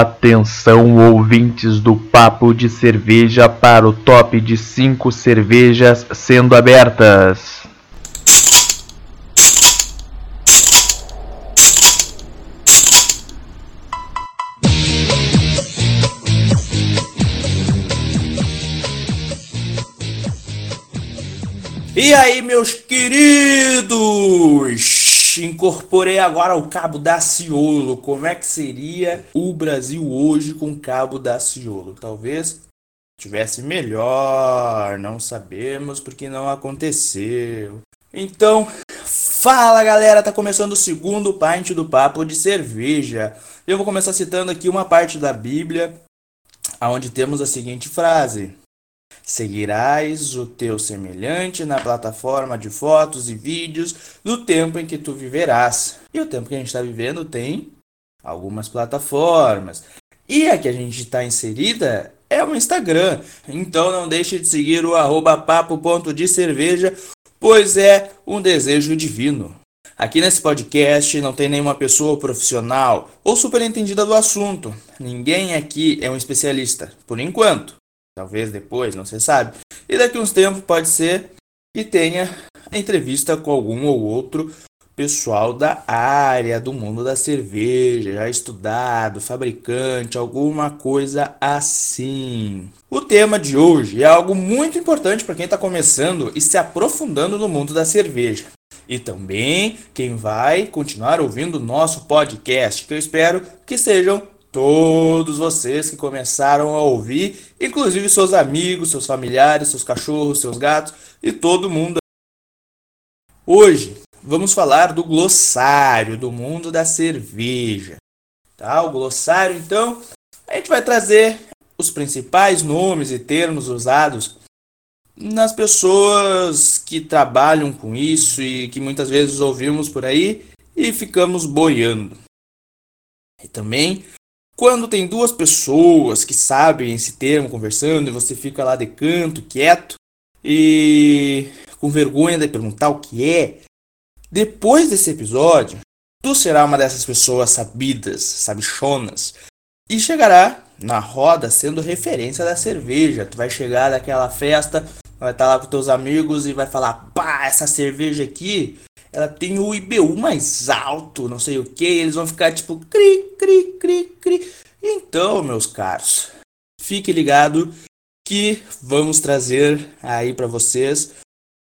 Atenção, ouvintes do Papo de Cerveja, para o top de 5 cervejas sendo abertas. E aí, meus queridos? Incorporei agora o cabo Daciolo. Como é que seria o Brasil hoje com cabo Daciolo? Talvez tivesse melhor, não sabemos porque não aconteceu. Então, fala galera, tá começando o segundo pint do papo de cerveja. Eu vou começar citando aqui uma parte da Bíblia, onde temos a seguinte frase: Seguirás o teu semelhante na plataforma de fotos e vídeos do tempo em que tu viverás. E o tempo que a gente está vivendo tem algumas plataformas. E a que a gente está inserida é o Instagram. Então não deixe de seguir o arroba papo.de pois é um desejo divino. Aqui nesse podcast não tem nenhuma pessoa profissional ou superentendida do assunto. Ninguém aqui é um especialista, por enquanto talvez depois, não se sabe. E daqui uns tempos pode ser que tenha entrevista com algum ou outro pessoal da área do mundo da cerveja, já estudado, fabricante, alguma coisa assim. O tema de hoje é algo muito importante para quem está começando e se aprofundando no mundo da cerveja. E também quem vai continuar ouvindo o nosso podcast, que eu espero que sejam todos vocês que começaram a ouvir, inclusive seus amigos, seus familiares, seus cachorros, seus gatos e todo mundo. Hoje vamos falar do glossário do mundo da cerveja. Tá? O glossário, então, a gente vai trazer os principais nomes e termos usados nas pessoas que trabalham com isso e que muitas vezes ouvimos por aí e ficamos boiando. E também quando tem duas pessoas que sabem esse termo conversando e você fica lá de canto, quieto e com vergonha de perguntar o que é, depois desse episódio, tu será uma dessas pessoas sabidas, sabichonas, e chegará na roda sendo referência da cerveja. Tu vai chegar daquela festa, vai estar lá com teus amigos e vai falar: pá, essa cerveja aqui ela tem o IBU mais alto, não sei o que, eles vão ficar tipo cri, cri, cri, cri. Então, meus caros, fique ligado que vamos trazer aí para vocês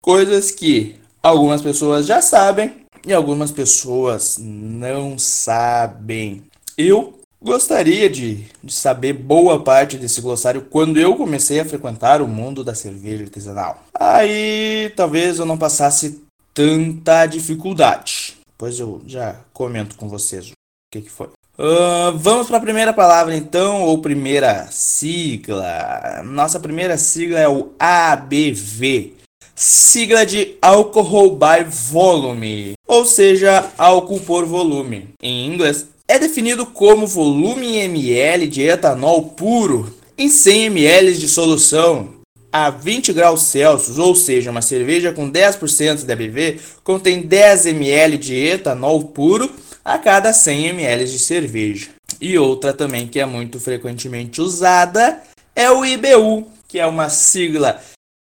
coisas que algumas pessoas já sabem e algumas pessoas não sabem. Eu gostaria de, de saber boa parte desse glossário quando eu comecei a frequentar o mundo da cerveja artesanal. Aí talvez eu não passasse tanta dificuldade. Pois eu já comento com vocês o que, que foi. Uh, vamos para a primeira palavra então, ou primeira sigla. Nossa primeira sigla é o ABV, sigla de Alcohol by Volume, ou seja, álcool por volume. Em inglês, é definido como volume em ml de etanol puro em 100 ml de solução a 20 graus Celsius, ou seja, uma cerveja com 10% de ABV contém 10 ml de etanol puro a cada 100 ml de cerveja. E outra também que é muito frequentemente usada é o IBU, que é uma sigla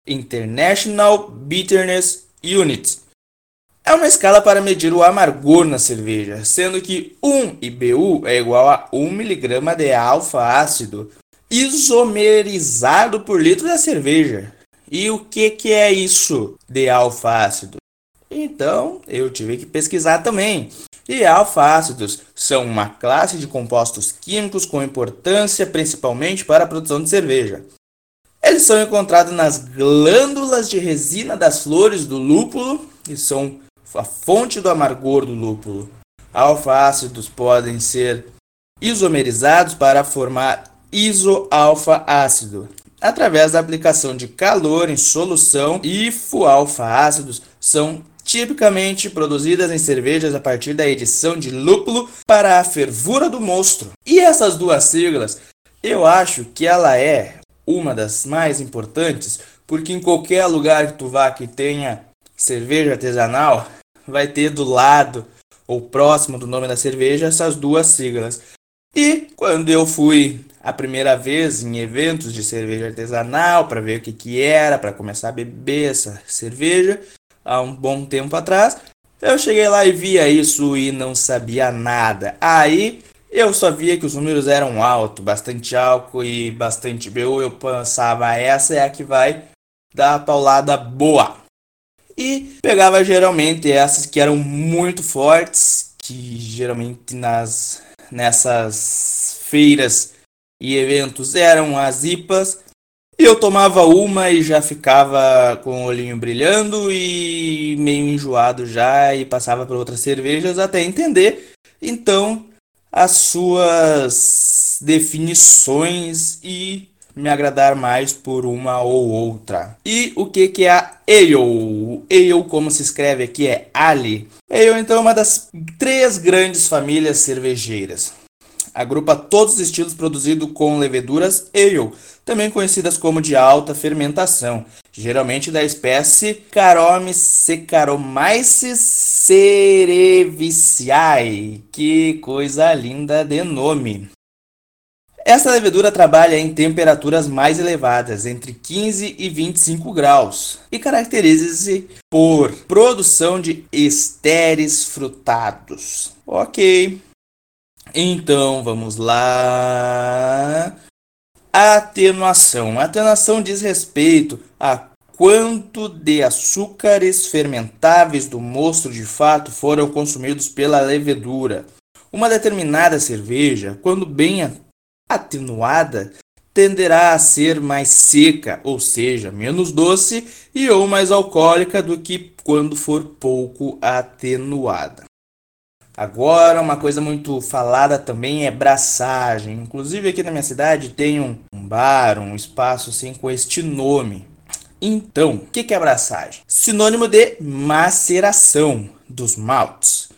International Bitterness Unit. É uma escala para medir o amargor na cerveja, sendo que 1 IBU é igual a 1 mg de alfa-ácido isomerizado por litro da cerveja. E o que, que é isso de alfa-ácido? Então eu tive que pesquisar também. E alfa-ácidos são uma classe de compostos químicos com importância principalmente para a produção de cerveja. Eles são encontrados nas glândulas de resina das flores do lúpulo e são a fonte do amargor do lúpulo. Alfa-ácidos podem ser isomerizados para formar isoalfa-ácido, através da aplicação de calor em solução. IFO-alfa-ácidos são tipicamente produzidas em cervejas a partir da edição de lúpulo para a fervura do monstro. E essas duas siglas, eu acho que ela é uma das mais importantes, porque em qualquer lugar que tu vá que tenha cerveja artesanal, vai ter do lado ou próximo do nome da cerveja essas duas siglas. E quando eu fui a primeira vez em eventos de cerveja artesanal para ver o que, que era, para começar a beber essa cerveja, há um bom tempo atrás, eu cheguei lá e via isso e não sabia nada. Aí eu só via que os números eram altos, bastante álcool e bastante BU. Eu pensava, essa é a que vai dar a paulada boa. E pegava geralmente essas que eram muito fortes, que geralmente nas nessas feiras e eventos eram as IPAs. E eu tomava uma e já ficava com o olhinho brilhando e meio enjoado já e passava para outras cervejas até entender. Então as suas definições e me agradar mais por uma ou outra. E o que, que é a Ale? Ale, como se escreve aqui, é Ali. Ale, então, é uma das três grandes famílias cervejeiras. Agrupa todos os estilos produzidos com leveduras Ale, também conhecidas como de alta fermentação, geralmente da espécie Caromyces cerevisiae. Que coisa linda de nome! Essa levedura trabalha em temperaturas mais elevadas, entre 15 e 25 graus, e caracteriza-se por produção de estéreis frutados. Ok, então vamos lá. Atenuação. Atenuação diz respeito a quanto de açúcares fermentáveis do mosto de fato foram consumidos pela levedura. Uma determinada cerveja, quando bem atenuada tenderá a ser mais seca, ou seja, menos doce e ou mais alcoólica do que quando for pouco atenuada. Agora, uma coisa muito falada também é braçagem. Inclusive aqui na minha cidade tem um bar, um espaço assim com este nome. Então, o que, que é braçagem? Sinônimo de maceração dos maltes.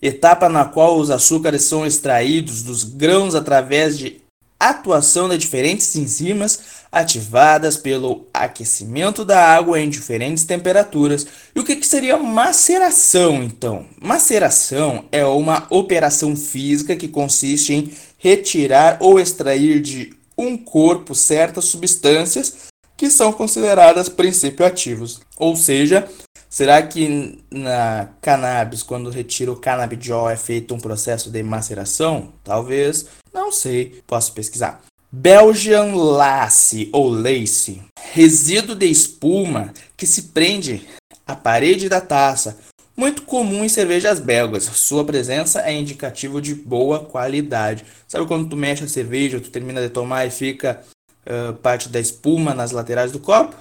Etapa na qual os açúcares são extraídos dos grãos através de atuação de diferentes enzimas ativadas pelo aquecimento da água em diferentes temperaturas. E o que, que seria maceração, então? Maceração é uma operação física que consiste em retirar ou extrair de um corpo certas substâncias que são consideradas princípios ativos. Ou seja, será que na cannabis, quando retira o canabidiol, é feito um processo de maceração? Talvez. Não sei, posso pesquisar. Belgian Lace ou Lace, resíduo de espuma que se prende à parede da taça, muito comum em cervejas belgas. Sua presença é indicativo de boa qualidade. Sabe quando tu mexe a cerveja, tu termina de tomar e fica uh, parte da espuma nas laterais do copo?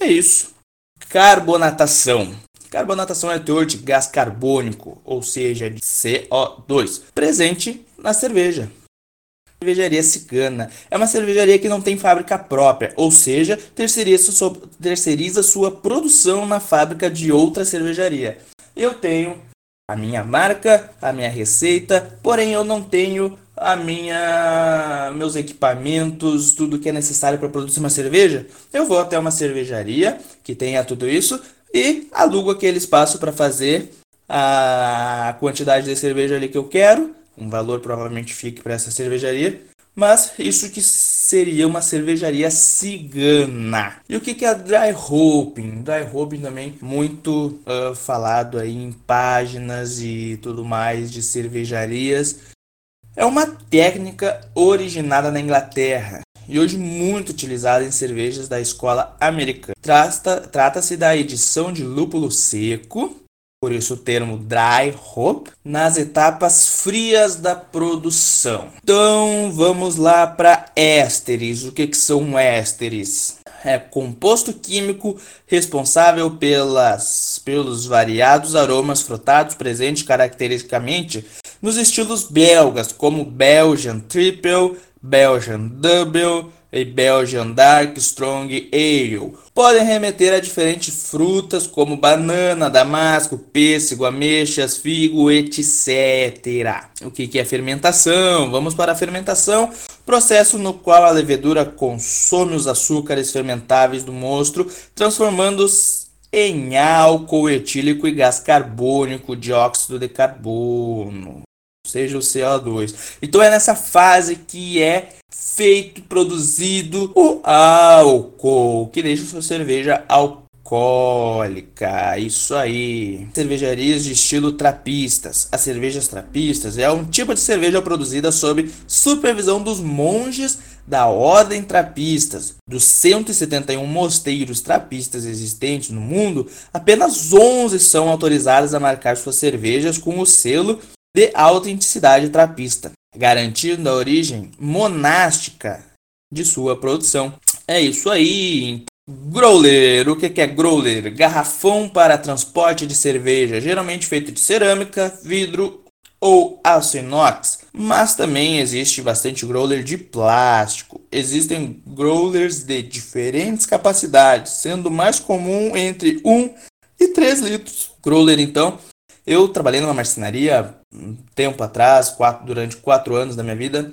É isso. Carbonatação. Carbonatação é teor de gás carbônico, ou seja, de CO2, presente na cerveja cervejaria cigana. É uma cervejaria que não tem fábrica própria, ou seja, terceiriza sua, produção na fábrica de outra cervejaria. Eu tenho a minha marca, a minha receita, porém eu não tenho a minha meus equipamentos, tudo que é necessário para produzir uma cerveja. Eu vou até uma cervejaria que tenha tudo isso e alugo aquele espaço para fazer a quantidade de cerveja ali que eu quero um valor provavelmente fique para essa cervejaria, mas isso que seria uma cervejaria cigana. E o que, que é dry hopping? Dry hopping também muito uh, falado aí em páginas e tudo mais de cervejarias. É uma técnica originada na Inglaterra e hoje muito utilizada em cervejas da escola americana. Trata-se da edição de lúpulo seco por isso o termo dry hop, nas etapas frias da produção. Então vamos lá para ésteres. O que, que são ésteres? É composto químico responsável pelas, pelos variados aromas frutados presentes caracteristicamente nos estilos belgas, como Belgian Triple, Belgian Double, e Belgian Dark Strong Ale. Podem remeter a diferentes frutas como banana, damasco, pêssego, ameixas, figo, etc. O que é fermentação? Vamos para a fermentação, processo no qual a levedura consome os açúcares fermentáveis do monstro, transformando-os em álcool etílico e gás carbônico, dióxido de carbono. Seja o CO2. Então é nessa fase que é feito, produzido o álcool, que deixa sua cerveja alcoólica. Isso aí. Cervejarias de estilo trapistas. As cervejas trapistas é um tipo de cerveja produzida sob supervisão dos monges da Ordem Trapistas. Dos 171 mosteiros trapistas existentes no mundo, apenas 11 são autorizadas a marcar suas cervejas com o selo de autenticidade trapista, garantindo a origem monástica de sua produção. É isso aí. Growler, o que é growler? Garrafão para transporte de cerveja, geralmente feito de cerâmica, vidro ou aço inox, mas também existe bastante growler de plástico. Existem growlers de diferentes capacidades, sendo mais comum entre 1 e 3 litros. Growler então eu trabalhei numa marcenaria um tempo atrás, quatro, durante quatro anos da minha vida,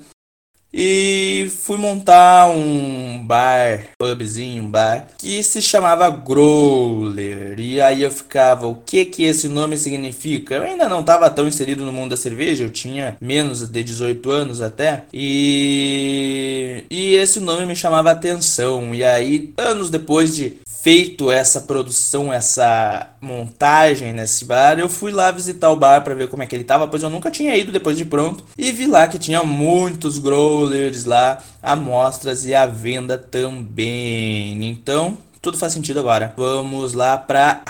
e fui montar um bar, pubzinho, um bar, que se chamava Growler. E aí eu ficava, o que que esse nome significa? Eu ainda não estava tão inserido no mundo da cerveja, eu tinha menos de 18 anos até. E, e esse nome me chamava atenção. E aí, anos depois de feito essa produção, essa montagem nesse bar, eu fui lá visitar o bar para ver como é que ele tava, pois eu nunca tinha ido depois de pronto. E vi lá que tinha muitos growlers lá, amostras e a venda também. Então, tudo faz sentido agora. Vamos lá para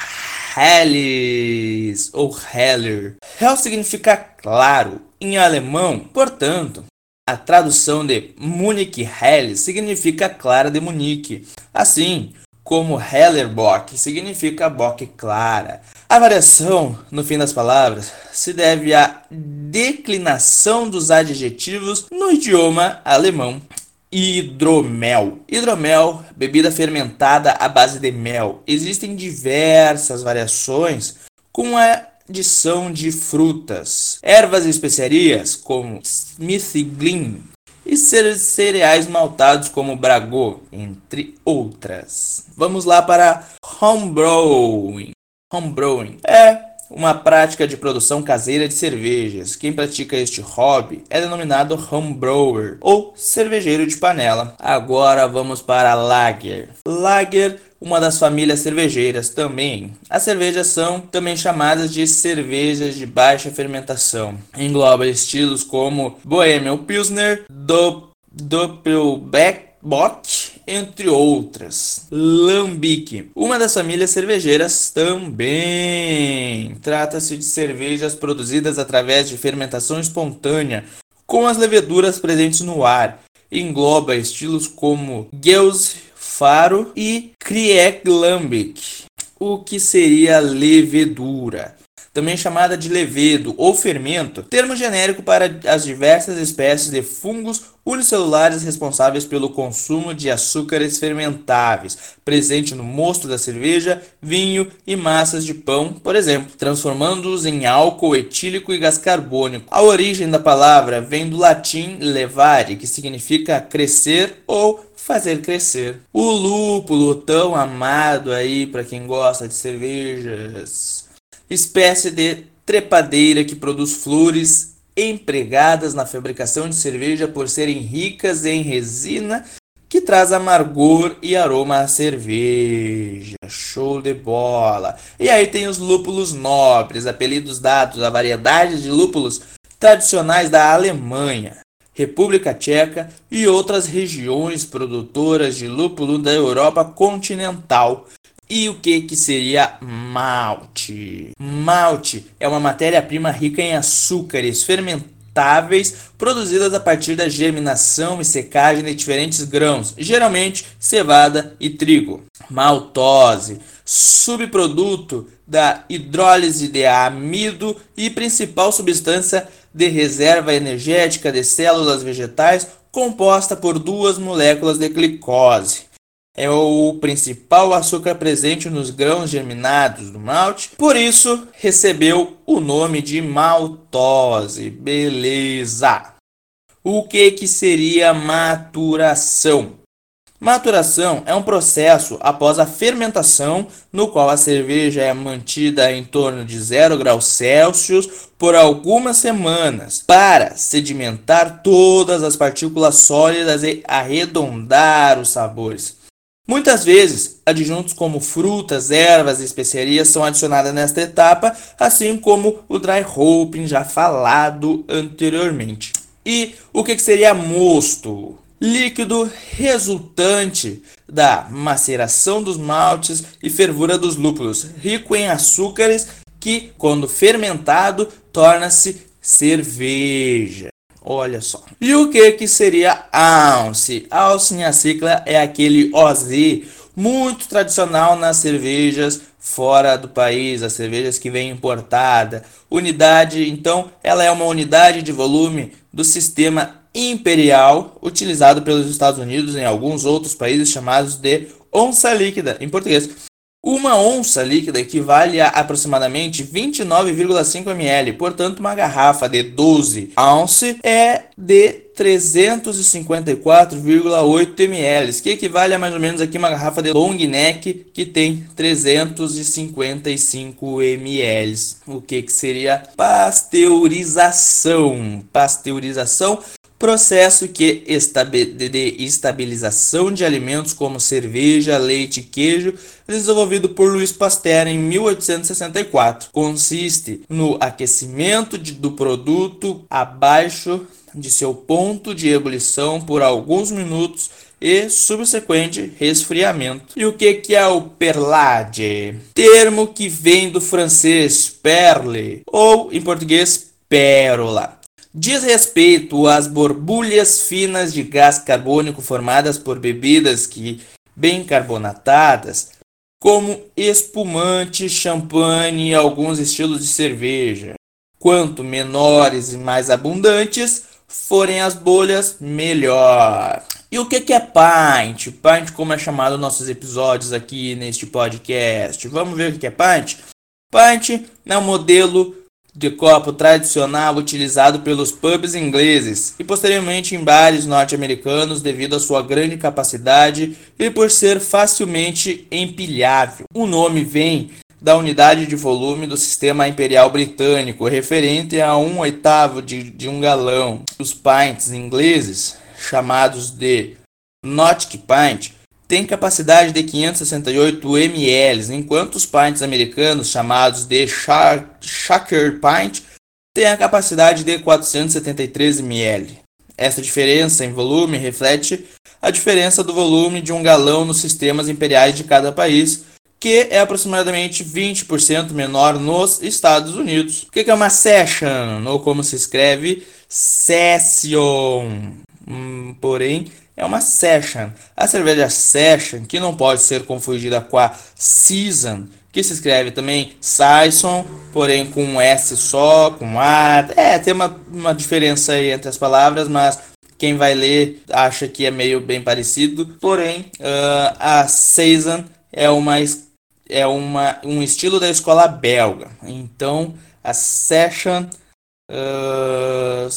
Helles ou Heller. Hell significa claro em alemão, portanto, a tradução de Munich Hell significa clara de Munique. Assim, como Hellerbock significa bock clara. A variação, no fim das palavras, se deve à declinação dos adjetivos no idioma alemão. Hidromel. Hidromel, bebida fermentada à base de mel. Existem diversas variações com a adição de frutas, ervas e especiarias como Smithglin, e cereais maltados como Bragô, entre outras. Vamos lá para homebrewing. Homebrewing é uma prática de produção caseira de cervejas. Quem pratica este hobby é denominado homebrewer ou cervejeiro de panela. Agora vamos para lager. Lager uma das famílias cervejeiras também. As cervejas são também chamadas de cervejas de baixa fermentação. Engloba estilos como Bohemian Pilsner, Do Doppelbock, entre outras. Lambic, uma das famílias cervejeiras também. Trata-se de cervejas produzidas através de fermentação espontânea, com as leveduras presentes no ar. Engloba estilos como Gels faro e Krieglambic, o que seria levedura também chamada de levedo ou fermento, termo genérico para as diversas espécies de fungos unicelulares responsáveis pelo consumo de açúcares fermentáveis, presente no mosto da cerveja, vinho e massas de pão, por exemplo, transformando-os em álcool etílico e gás carbônico. A origem da palavra vem do latim levare, que significa crescer ou fazer crescer. O lúpulo tão amado aí para quem gosta de cervejas espécie de trepadeira que produz flores empregadas na fabricação de cerveja por serem ricas em resina que traz amargor e aroma à cerveja. Show de bola! E aí tem os lúpulos nobres, apelidos dados à variedade de lúpulos tradicionais da Alemanha, República Tcheca e outras regiões produtoras de lúpulo da Europa continental, e o que, que seria malte? Malte é uma matéria-prima rica em açúcares fermentáveis produzidas a partir da germinação e secagem de diferentes grãos, geralmente cevada e trigo. Maltose, subproduto da hidrólise de amido e principal substância de reserva energética de células vegetais composta por duas moléculas de glicose é o principal açúcar presente nos grãos germinados do malte, por isso recebeu o nome de maltose. Beleza. O que que seria maturação? Maturação é um processo após a fermentação, no qual a cerveja é mantida em torno de 0 graus Celsius por algumas semanas para sedimentar todas as partículas sólidas e arredondar os sabores. Muitas vezes, adjuntos como frutas, ervas e especiarias são adicionadas nesta etapa, assim como o dry hopping já falado anteriormente. E o que seria mosto? Líquido resultante da maceração dos maltes e fervura dos lúpulos, rico em açúcares que, quando fermentado, torna-se cerveja. Olha só. E o que que seria ounce? Ounce em acicla é aquele OZ muito tradicional nas cervejas fora do país, as cervejas que vêm importada. Unidade, então, ela é uma unidade de volume do sistema imperial utilizado pelos Estados Unidos em alguns outros países chamados de onça líquida em português. Uma onça líquida equivale a aproximadamente 29,5 ml, portanto, uma garrafa de 12 ounce é de 354,8 ml, que equivale a mais ou menos aqui uma garrafa de long neck que tem 355 ml. O que, que seria pasteurização? Pasteurização processo que de estabilização de alimentos como cerveja, leite e queijo, desenvolvido por Louis Pasteur em 1864. Consiste no aquecimento de, do produto abaixo de seu ponto de ebulição por alguns minutos e subsequente resfriamento. E o que, que é o perlage? Termo que vem do francês perle ou em português pérola diz respeito às borbulhas finas de gás carbônico formadas por bebidas que bem carbonatadas, como espumante, champanhe e alguns estilos de cerveja. Quanto menores e mais abundantes forem as bolhas, melhor. E o que é pint? Pint, como é chamado nossos episódios aqui neste podcast. Vamos ver o que é pint? Pint é um modelo de copo tradicional utilizado pelos pubs ingleses e posteriormente em bares norte-americanos devido à sua grande capacidade e por ser facilmente empilhável. O nome vem da unidade de volume do sistema imperial britânico, referente a um oitavo de, de um galão. Os pints ingleses, chamados de Nautic Pint, tem capacidade de 568 ml, enquanto os pints americanos, chamados de Shaker Pint, têm a capacidade de 473 ml. Essa diferença em volume reflete a diferença do volume de um galão nos sistemas imperiais de cada país, que é aproximadamente 20% menor nos Estados Unidos. O que é uma session, ou como se escreve, session? Hum, porém, é uma session. A cerveja session, que não pode ser confundida com a season, que se escreve também Saison, porém com um S só, com A. É, tem uma, uma diferença aí entre as palavras, mas quem vai ler acha que é meio bem parecido. Porém, uh, a Saison é uma é uma, um estilo da escola belga. Então, a Session uh,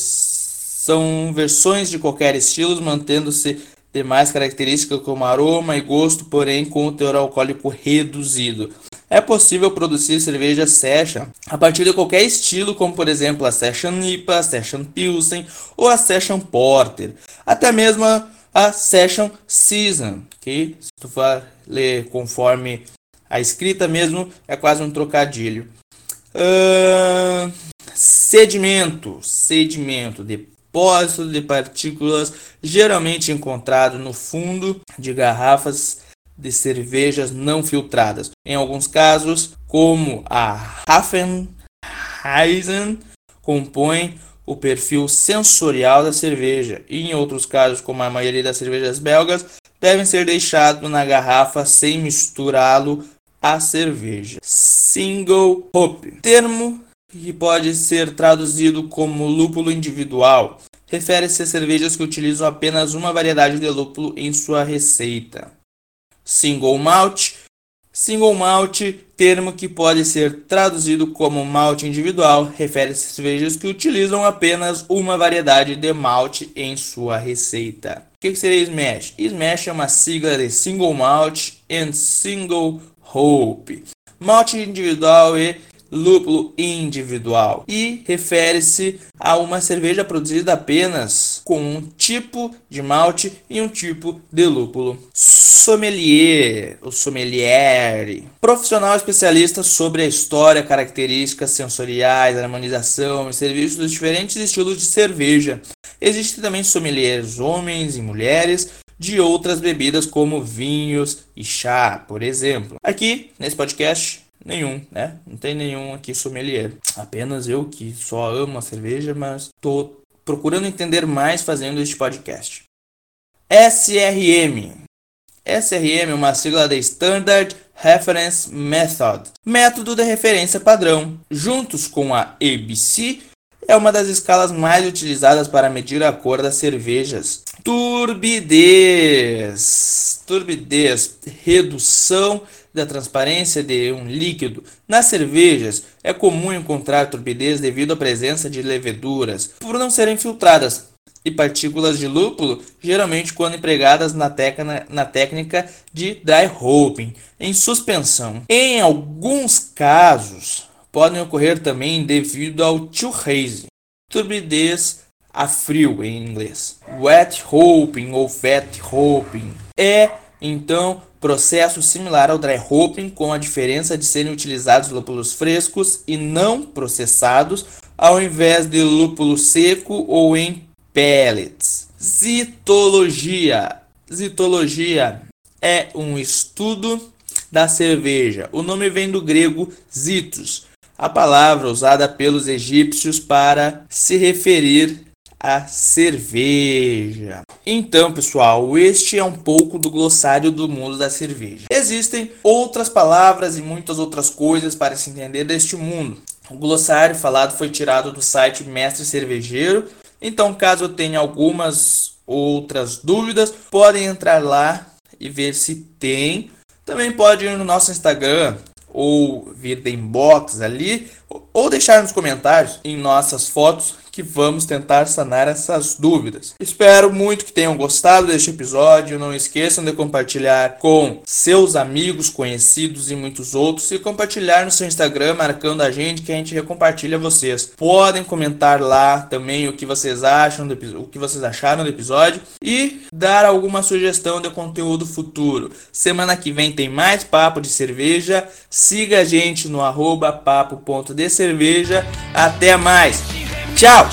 são versões de qualquer estilo, mantendo-se demais características como aroma e gosto, porém com o teor alcoólico reduzido. É possível produzir cerveja session a partir de qualquer estilo, como por exemplo a Session IPA, a Session Pilsen ou a Session Porter, até mesmo a Session Season, que se tu for ler conforme a escrita mesmo, é quase um trocadilho. Uh, sedimento, sedimento, de depósito de partículas geralmente encontrado no fundo de garrafas de cervejas não filtradas. Em alguns casos, como a Hafenheisen, compõe o perfil sensorial da cerveja, e em outros casos, como a maioria das cervejas belgas, devem ser deixados na garrafa sem misturá-lo à cerveja. Single hop, termo que pode ser traduzido como lúpulo individual, refere-se a cervejas que utilizam apenas uma variedade de lúpulo em sua receita. Single malt Single malt, termo que pode ser traduzido como malte individual, refere-se a cervejas que utilizam apenas uma variedade de malte em sua receita. O que seria Smash? Smash é uma sigla de Single Malt and Single Hope. Malte individual e lúpulo individual e refere-se a uma cerveja produzida apenas com um tipo de malte e um tipo de lúpulo. Sommelier, o sommelier, profissional especialista sobre a história, características sensoriais, harmonização e serviços dos diferentes estilos de cerveja. Existem também sommeliers homens e mulheres de outras bebidas como vinhos e chá, por exemplo. Aqui nesse podcast Nenhum, né? Não tem nenhum aqui sommelier. Apenas eu que só amo a cerveja, mas tô procurando entender mais fazendo este podcast. SRM. SRM é uma sigla de Standard Reference Method, método de referência padrão. Juntos com a ABC, é uma das escalas mais utilizadas para medir a cor das cervejas. Turbidez. Turbidez, redução da transparência de um líquido. Nas cervejas, é comum encontrar turbidez devido à presença de leveduras, por não serem filtradas, e partículas de lúpulo, geralmente quando empregadas na, na técnica de dry hopping, em suspensão. Em alguns casos, podem ocorrer também devido ao haze, turbidez a frio em inglês. Wet hopping ou fat hopping é então processo similar ao dry hopping, com a diferença de serem utilizados lúpulos frescos e não processados, ao invés de lúpulo seco ou em pellets. Zitologia. Zitologia é um estudo da cerveja. O nome vem do grego zitos, a palavra usada pelos egípcios para se referir a cerveja. Então, pessoal, este é um pouco do glossário do mundo da cerveja. Existem outras palavras e muitas outras coisas para se entender deste mundo. O glossário falado foi tirado do site Mestre Cervejeiro. Então, caso tenha algumas outras dúvidas, podem entrar lá e ver se tem. Também pode ir no nosso Instagram, ou vir de inbox ali, ou deixar nos comentários em nossas fotos que vamos tentar sanar essas dúvidas. Espero muito que tenham gostado deste episódio. Não esqueçam de compartilhar com seus amigos, conhecidos e muitos outros e compartilhar no seu Instagram marcando a gente que a gente recompartilha vocês. Podem comentar lá também o que vocês acham do, o que vocês acharam do episódio e dar alguma sugestão de conteúdo futuro. Semana que vem tem mais papo de cerveja. Siga a gente no arroba papo.decerveja. Até mais! Tchau!